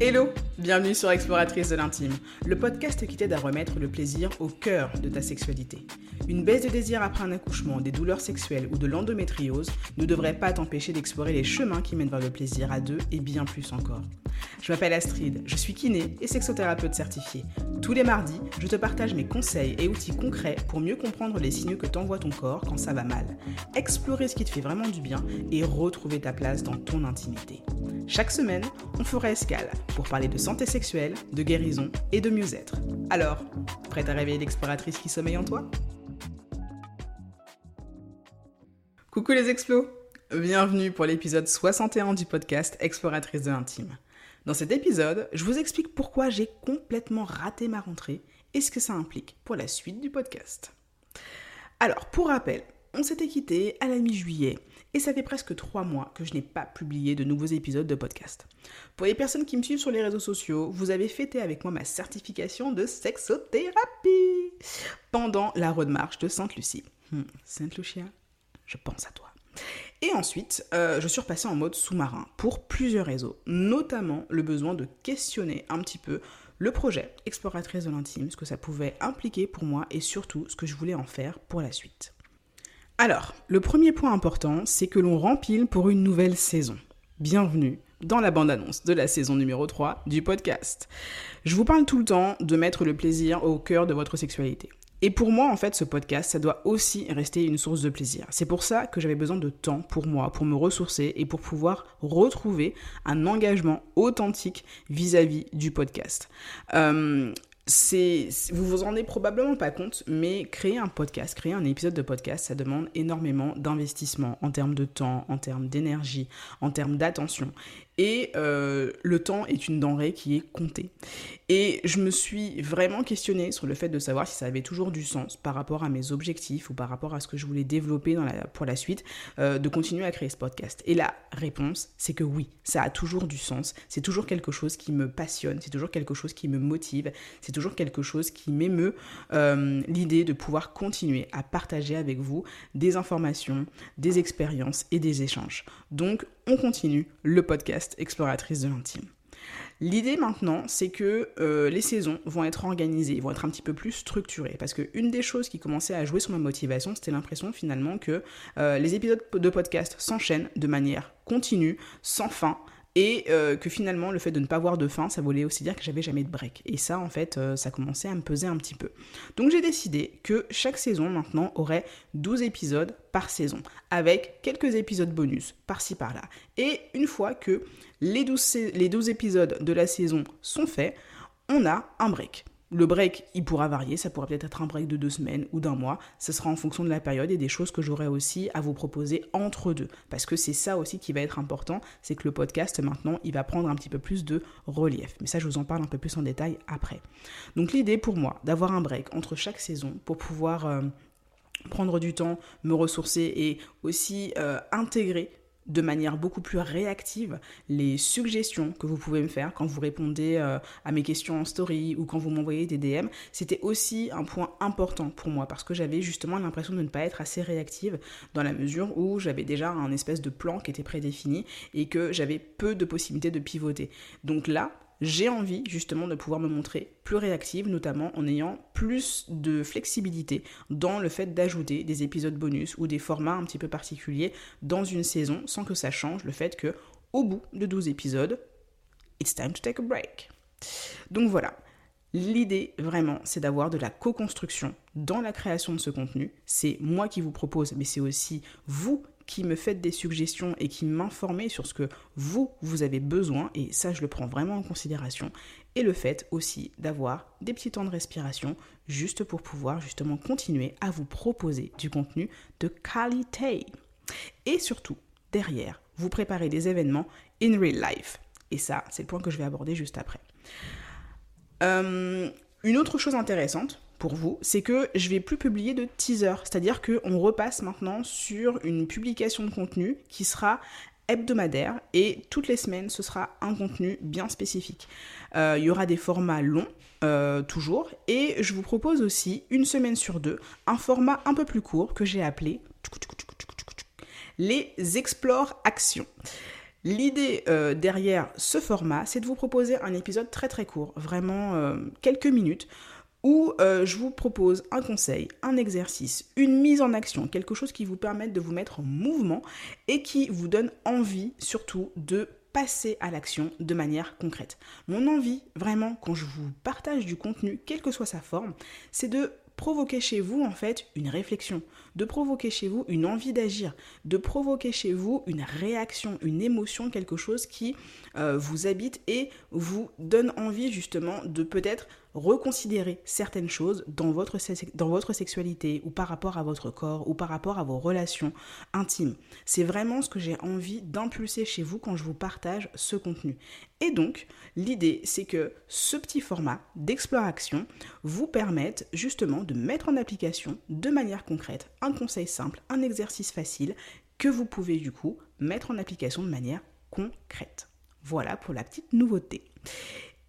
Hello, bienvenue sur Exploratrice de l'intime, le podcast qui t'aide à remettre le plaisir au cœur de ta sexualité. Une baisse de désir après un accouchement, des douleurs sexuelles ou de l'endométriose ne devrait pas t'empêcher d'explorer les chemins qui mènent vers le plaisir à deux et bien plus encore. Je m'appelle Astrid, je suis kiné et sexothérapeute certifiée. Tous les mardis, je te partage mes conseils et outils concrets pour mieux comprendre les signaux que t'envoie ton corps quand ça va mal, explorer ce qui te fait vraiment du bien et retrouver ta place dans ton intimité. Chaque semaine, on fera escale pour parler de santé sexuelle, de guérison et de mieux-être. Alors, prête à réveiller l'exploratrice qui sommeille en toi? Coucou les explos Bienvenue pour l'épisode 61 du podcast Exploratrice de l'intime. Dans cet épisode, je vous explique pourquoi j'ai complètement raté ma rentrée et ce que ça implique pour la suite du podcast. Alors, pour rappel, on s'était quitté à la mi-juillet et ça fait presque trois mois que je n'ai pas publié de nouveaux épisodes de podcast. Pour les personnes qui me suivent sur les réseaux sociaux, vous avez fêté avec moi ma certification de sexothérapie pendant la road march de Sainte-Lucie. Hmm, Sainte-Lucia je pense à toi. Et ensuite, euh, je suis repassée en mode sous-marin pour plusieurs réseaux, notamment le besoin de questionner un petit peu le projet Exploratrice de l'intime, ce que ça pouvait impliquer pour moi et surtout ce que je voulais en faire pour la suite. Alors, le premier point important, c'est que l'on rempile pour une nouvelle saison. Bienvenue dans la bande-annonce de la saison numéro 3 du podcast. Je vous parle tout le temps de mettre le plaisir au cœur de votre sexualité. Et pour moi, en fait, ce podcast, ça doit aussi rester une source de plaisir. C'est pour ça que j'avais besoin de temps pour moi, pour me ressourcer et pour pouvoir retrouver un engagement authentique vis-à-vis du podcast. Euh, c'est, vous vous en rendez probablement pas compte, mais créer un podcast, créer un épisode de podcast, ça demande énormément d'investissement en termes de temps, en termes d'énergie, en termes d'attention. Et euh, le temps est une denrée qui est comptée. Et je me suis vraiment questionnée sur le fait de savoir si ça avait toujours du sens par rapport à mes objectifs ou par rapport à ce que je voulais développer la, pour la suite, euh, de continuer à créer ce podcast. Et la réponse, c'est que oui, ça a toujours du sens. C'est toujours quelque chose qui me passionne, c'est toujours quelque chose qui me motive, c'est toujours quelque chose qui m'émeut euh, l'idée de pouvoir continuer à partager avec vous des informations, des expériences et des échanges. Donc, on continue le podcast Exploratrice de l'intime. L'idée maintenant, c'est que euh, les saisons vont être organisées, vont être un petit peu plus structurées. Parce qu'une des choses qui commençait à jouer sur ma motivation, c'était l'impression finalement que euh, les épisodes de podcast s'enchaînent de manière continue, sans fin, et euh, que finalement, le fait de ne pas avoir de fin, ça voulait aussi dire que j'avais jamais de break. Et ça, en fait, euh, ça commençait à me peser un petit peu. Donc j'ai décidé que chaque saison, maintenant, aurait 12 épisodes par saison, avec quelques épisodes bonus, par-ci, par-là. Et une fois que les 12, les 12 épisodes de la saison sont faits, on a un break. Le break, il pourra varier, ça pourra peut-être être un break de deux semaines ou d'un mois, ce sera en fonction de la période et des choses que j'aurai aussi à vous proposer entre deux. Parce que c'est ça aussi qui va être important, c'est que le podcast maintenant, il va prendre un petit peu plus de relief. Mais ça, je vous en parle un peu plus en détail après. Donc l'idée pour moi, d'avoir un break entre chaque saison pour pouvoir... Euh, prendre du temps, me ressourcer et aussi euh, intégrer de manière beaucoup plus réactive les suggestions que vous pouvez me faire quand vous répondez euh, à mes questions en story ou quand vous m'envoyez des DM. C'était aussi un point important pour moi parce que j'avais justement l'impression de ne pas être assez réactive dans la mesure où j'avais déjà un espèce de plan qui était prédéfini et que j'avais peu de possibilités de pivoter. Donc là, j'ai envie justement de pouvoir me montrer plus réactive, notamment en ayant plus de flexibilité dans le fait d'ajouter des épisodes bonus ou des formats un petit peu particuliers dans une saison sans que ça change le fait que au bout de 12 épisodes, it's time to take a break. Donc voilà, L'idée vraiment, c'est d'avoir de la co-construction dans la création de ce contenu. C'est moi qui vous propose, mais c'est aussi vous qui me faites des suggestions et qui m'informez sur ce que vous, vous avez besoin, et ça je le prends vraiment en considération, et le fait aussi d'avoir des petits temps de respiration juste pour pouvoir justement continuer à vous proposer du contenu de qualité. Et surtout, derrière, vous préparez des événements in real life. Et ça, c'est le point que je vais aborder juste après. Euh, une autre chose intéressante, vous, c'est que je vais plus publier de teaser, c'est-à-dire qu'on repasse maintenant sur une publication de contenu qui sera hebdomadaire et toutes les semaines ce sera un contenu bien spécifique. Euh, il y aura des formats longs euh, toujours et je vous propose aussi une semaine sur deux un format un peu plus court que j'ai appelé les Explore Actions. L'idée euh, derrière ce format, c'est de vous proposer un épisode très très court, vraiment quelques minutes, où euh, je vous propose un conseil, un exercice, une mise en action, quelque chose qui vous permette de vous mettre en mouvement et qui vous donne envie surtout de passer à l'action de manière concrète. Mon envie, vraiment, quand je vous partage du contenu, quelle que soit sa forme, c'est de provoquer chez vous en fait une réflexion, de provoquer chez vous une envie d'agir, de provoquer chez vous une réaction, une émotion, quelque chose qui euh, vous habite et vous donne envie justement de peut-être reconsidérer certaines choses dans votre, dans votre sexualité ou par rapport à votre corps ou par rapport à vos relations intimes. C'est vraiment ce que j'ai envie d'impulser chez vous quand je vous partage ce contenu. Et donc, l'idée, c'est que ce petit format d'exploration vous permette justement de mettre en application de manière concrète un conseil simple, un exercice facile que vous pouvez du coup mettre en application de manière concrète. Voilà pour la petite nouveauté.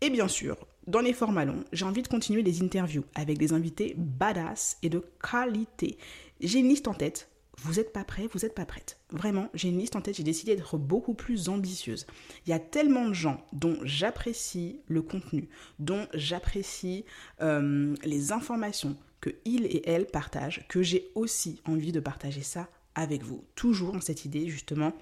Et bien sûr, dans les formats longs, j'ai envie de continuer les interviews avec des invités badass et de qualité. J'ai une liste en tête. Vous n'êtes pas prêts, vous n'êtes pas prête. Vraiment, j'ai une liste en tête, j'ai décidé d'être beaucoup plus ambitieuse. Il y a tellement de gens dont j'apprécie le contenu, dont j'apprécie euh, les informations que ils et elles partagent, que j'ai aussi envie de partager ça avec vous. Toujours dans cette idée justement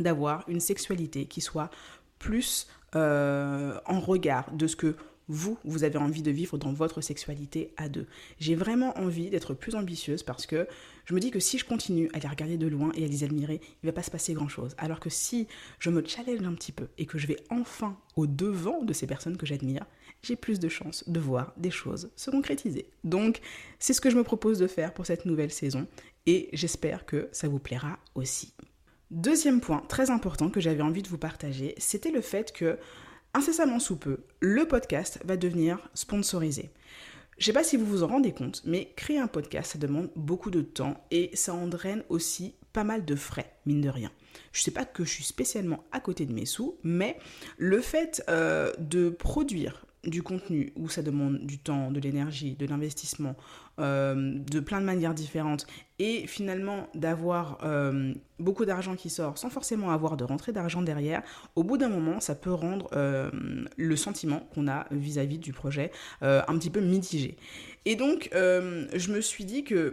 d'avoir une sexualité qui soit plus euh, en regard de ce que vous, vous avez envie de vivre dans votre sexualité à deux. J'ai vraiment envie d'être plus ambitieuse parce que je me dis que si je continue à les regarder de loin et à les admirer, il ne va pas se passer grand-chose. Alors que si je me challenge un petit peu et que je vais enfin au devant de ces personnes que j'admire, j'ai plus de chances de voir des choses se concrétiser. Donc, c'est ce que je me propose de faire pour cette nouvelle saison et j'espère que ça vous plaira aussi. Deuxième point très important que j'avais envie de vous partager, c'était le fait que, incessamment sous peu, le podcast va devenir sponsorisé. Je sais pas si vous vous en rendez compte, mais créer un podcast, ça demande beaucoup de temps et ça entraîne aussi pas mal de frais, mine de rien. Je sais pas que je suis spécialement à côté de mes sous, mais le fait euh, de produire du contenu où ça demande du temps, de l'énergie, de l'investissement, euh, de plein de manières différentes, et finalement d'avoir euh, beaucoup d'argent qui sort sans forcément avoir de rentrée d'argent derrière, au bout d'un moment, ça peut rendre euh, le sentiment qu'on a vis-à-vis du projet un petit peu mitigé. Et donc, je me suis dit que,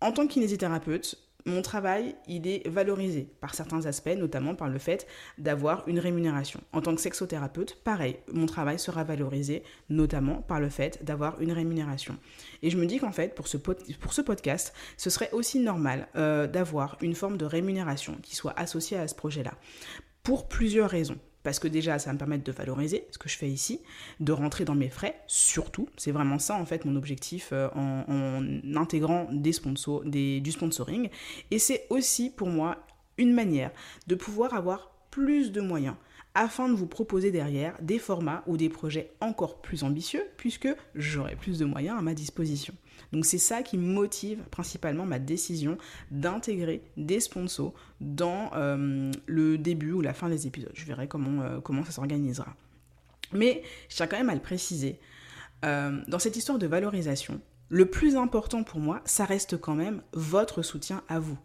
en tant que kinésithérapeute, mon travail, il est valorisé par certains aspects, notamment par le fait d'avoir une rémunération. En tant que sexothérapeute, pareil, mon travail sera valorisé, notamment par le fait d'avoir une rémunération. Et je me dis qu'en fait, pour ce, podcast, ce serait aussi normal euh, d'avoir une forme de rémunération qui soit associée à ce projet-là. Pour plusieurs raisons parce que déjà ça me permettre de valoriser ce que je fais ici, de rentrer dans mes frais, surtout, c'est vraiment ça en fait mon objectif euh, en, intégrant des sponsors, du sponsoring, et c'est aussi pour moi une manière de pouvoir avoir plus de moyens afin de vous proposer derrière des formats ou des projets encore plus ambitieux puisque j'aurai plus de moyens à ma disposition. Donc c'est ça qui motive principalement ma décision d'intégrer des sponsors dans euh, le début ou la fin des épisodes. Je verrai comment, euh, comment ça s'organisera. Mais je tiens quand même à le préciser. Euh, dans cette histoire de valorisation, le plus important pour moi, ça reste quand même votre soutien à vous.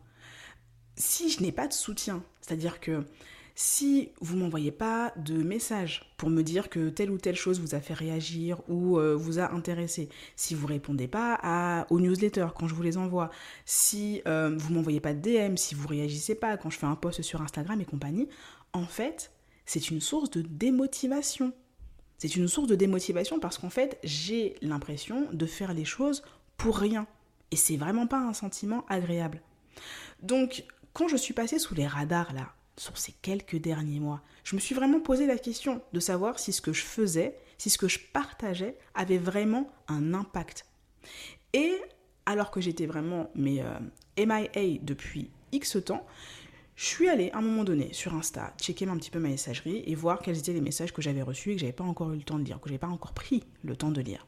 Si je n'ai pas de soutien, c'est-à-dire que si vous m'envoyez pas de message pour me dire que telle ou telle chose vous a fait réagir ou euh, vous a intéressé, si vous répondez pas aux newsletters quand je vous les envoie, si euh, vous m'envoyez pas de DM, si vous réagissez pas quand je fais un post sur Instagram et compagnie, en fait, c'est une source de démotivation. C'est une source de démotivation parce qu'en fait, j'ai l'impression de faire les choses pour rien. Et c'est vraiment pas un sentiment agréable. Donc, quand je suis passée sous les radars là, sur ces quelques derniers mois, je me suis vraiment posé la question de savoir si ce que je faisais, si ce que je partageais avait vraiment un impact. Et alors que j'étais vraiment mais euh, MIA depuis X temps, je suis allée à un moment donné sur Insta, checker un petit peu ma messagerie et voir quels étaient les messages que j'avais reçus et que j'avais pas encore eu le temps de lire, que j'avais pas encore pris le temps de lire.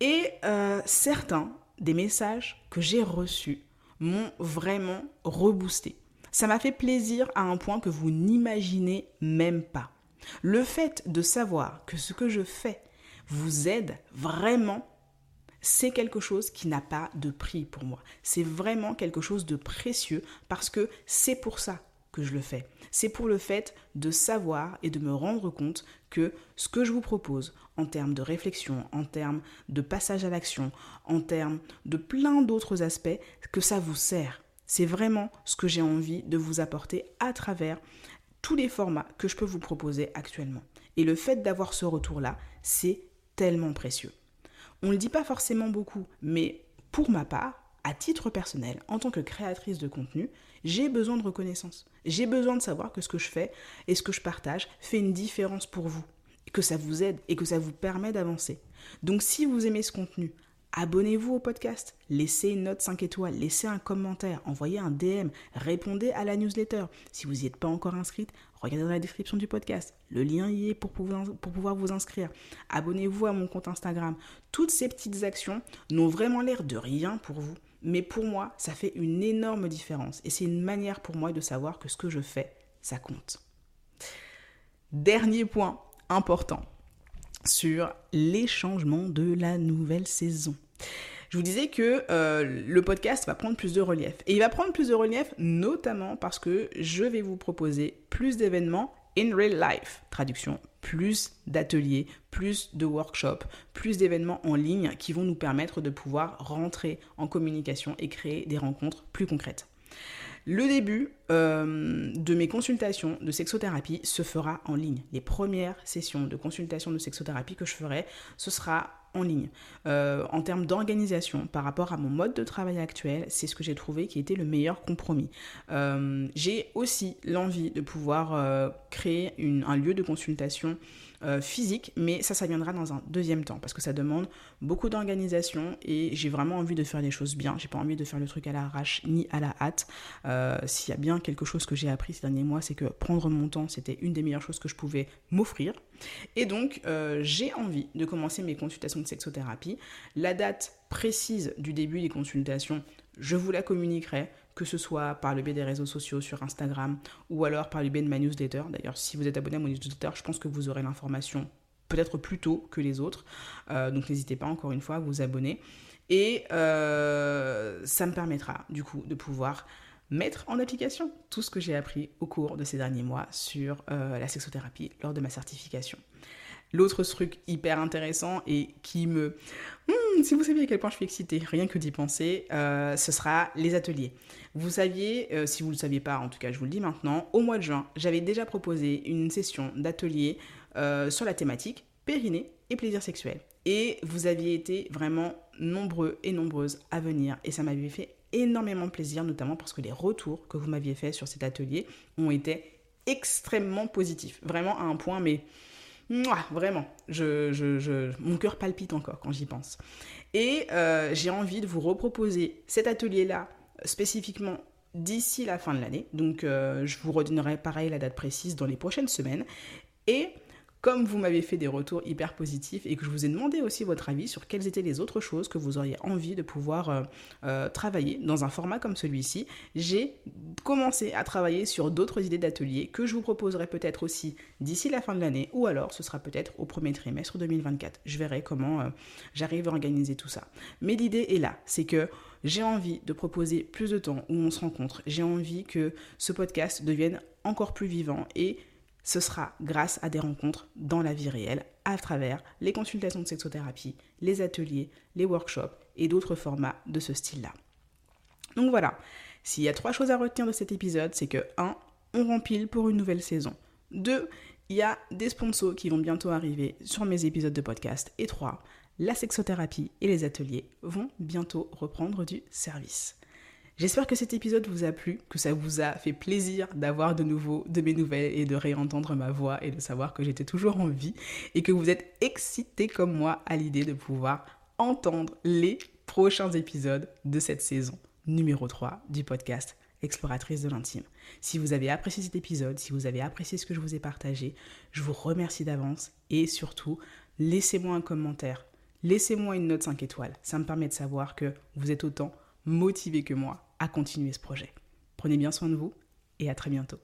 Et euh, certains des messages que j'ai reçus m'ont vraiment reboosté. Ça m'a fait plaisir à un point que vous n'imaginez même pas. Le fait de savoir que ce que je fais vous aide vraiment, c'est quelque chose qui n'a pas de prix pour moi. C'est vraiment quelque chose de précieux parce que c'est pour ça que je le fais. C'est pour le fait de savoir et de me rendre compte que ce que je vous propose en termes de réflexion, en termes de passage à l'action, en termes de plein d'autres aspects, que ça vous sert. C'est vraiment ce que j'ai envie de vous apporter à travers tous les formats que je peux vous proposer actuellement. Et le fait d'avoir ce retour-là, c'est tellement précieux. On ne le dit pas forcément beaucoup, mais pour ma part, à titre personnel, en tant que créatrice de contenu, j'ai besoin de reconnaissance. J'ai besoin de savoir que ce que je fais et ce que je partage fait une différence pour vous, que ça vous aide et que ça vous permet d'avancer. Donc si vous aimez ce contenu, Abonnez-vous au podcast, laissez une note 5 étoiles, laissez un commentaire, envoyez un DM, répondez à la newsletter. Si vous n'y êtes pas encore inscrite, regardez dans la description du podcast. Le lien y est pour pouvoir, pour pouvoir vous inscrire. Abonnez-vous à mon compte Instagram. Toutes ces petites actions n'ont vraiment l'air de rien pour vous. Mais pour moi, ça fait une énorme différence. Et c'est une manière pour moi de savoir que ce que je fais, ça compte. Dernier point important sur les changements de la nouvelle saison. Je vous disais que euh, le podcast va prendre plus de relief. Et il va prendre plus de relief notamment parce que je vais vous proposer plus d'événements in real life. Traduction, plus d'ateliers, plus de workshops, plus d'événements en ligne qui vont nous permettre de pouvoir rentrer en communication et créer des rencontres plus concrètes. Le début euh, de mes consultations de sexothérapie se fera en ligne. Les premières sessions de consultation de sexothérapie que je ferai, ce sera en ligne. Euh, en termes d'organisation, par rapport à mon mode de travail actuel, c'est ce que j'ai trouvé qui était le meilleur compromis. Euh, j'ai aussi l'envie de pouvoir créer un lieu de consultation euh, physique, mais ça, ça viendra dans un deuxième temps parce que ça demande beaucoup d'organisation et j'ai vraiment envie de faire les choses bien. J'ai pas envie de faire le truc à l'arrache ni à la hâte. Euh, s'il y a bien quelque chose que j'ai appris ces derniers mois, c'est que prendre mon temps, c'était une des meilleures choses que je pouvais m'offrir. Et donc, euh, j'ai envie de commencer mes consultations sexothérapie. La date précise du début des consultations, je vous la communiquerai que ce soit par le biais des réseaux sociaux sur Instagram ou alors par le biais de ma newsletter. D'ailleurs, si vous êtes abonné à mon newsletter, je pense que vous aurez l'information peut-être plus tôt que les autres. Euh, donc n'hésitez pas encore une fois à vous abonner. Et euh, ça me permettra du coup de pouvoir mettre en application tout ce que j'ai appris au cours de ces derniers mois sur euh, la sexothérapie lors de ma certification. L'autre truc hyper intéressant et qui me... Hmm, si vous saviez à quel point je suis excitée, rien que d'y penser, euh, ce sera les ateliers. Vous saviez, euh, si vous ne le saviez pas, en tout cas je vous le dis maintenant, au mois de juin, j'avais déjà proposé une session d'atelier euh, sur la thématique périnée et plaisir sexuel. Et vous aviez été vraiment nombreux et nombreuses à venir et ça m'avait fait énormément plaisir, notamment parce que les retours que vous m'aviez fait sur cet atelier ont été extrêmement positifs. Vraiment à un point, mais vraiment, je, mon cœur palpite encore quand j'y pense. Et euh, j'ai envie de vous reproposer cet atelier-là spécifiquement d'ici la fin de l'année. Donc euh, je vous redonnerai pareil la date précise dans les prochaines semaines. Et comme vous m'avez fait des retours hyper positifs et que je vous ai demandé aussi votre avis sur quelles étaient les autres choses que vous auriez envie de pouvoir euh, euh, travailler dans un format comme celui-ci, j'ai commencé à travailler sur d'autres idées d'ateliers que je vous proposerai peut-être aussi d'ici la fin de l'année ou alors ce sera peut-être au premier trimestre 2024. Je verrai comment euh, j'arrive à organiser tout ça. Mais l'idée est là, c'est que j'ai envie de proposer plus de temps où on se rencontre. J'ai envie que ce podcast devienne encore plus vivant et ce sera grâce à des rencontres dans la vie réelle à travers les consultations de sexothérapie, les ateliers, les workshops et d'autres formats de ce style-là. Donc voilà, s'il y a trois choses à retenir de cet épisode, c'est que 1. On rempile pour une nouvelle saison. 2. Il y a des sponsors qui vont bientôt arriver sur mes épisodes de podcast. Et 3. La sexothérapie et les ateliers vont bientôt reprendre du service. J'espère que cet épisode vous a plu, que ça vous a fait plaisir d'avoir de nouveau de mes nouvelles et de réentendre ma voix et de savoir que j'étais toujours en vie et que vous êtes excités comme moi à l'idée de pouvoir entendre les prochains épisodes de cette saison numéro 3 du podcast Exploratrice de l'intime. Si vous avez apprécié cet épisode, si vous avez apprécié ce que je vous ai partagé, je vous remercie d'avance et surtout, laissez-moi un commentaire, laissez-moi une note 5 étoiles. Ça me permet de savoir que vous êtes autant motivé que moi à continuer ce projet. Prenez bien soin de vous et à très bientôt.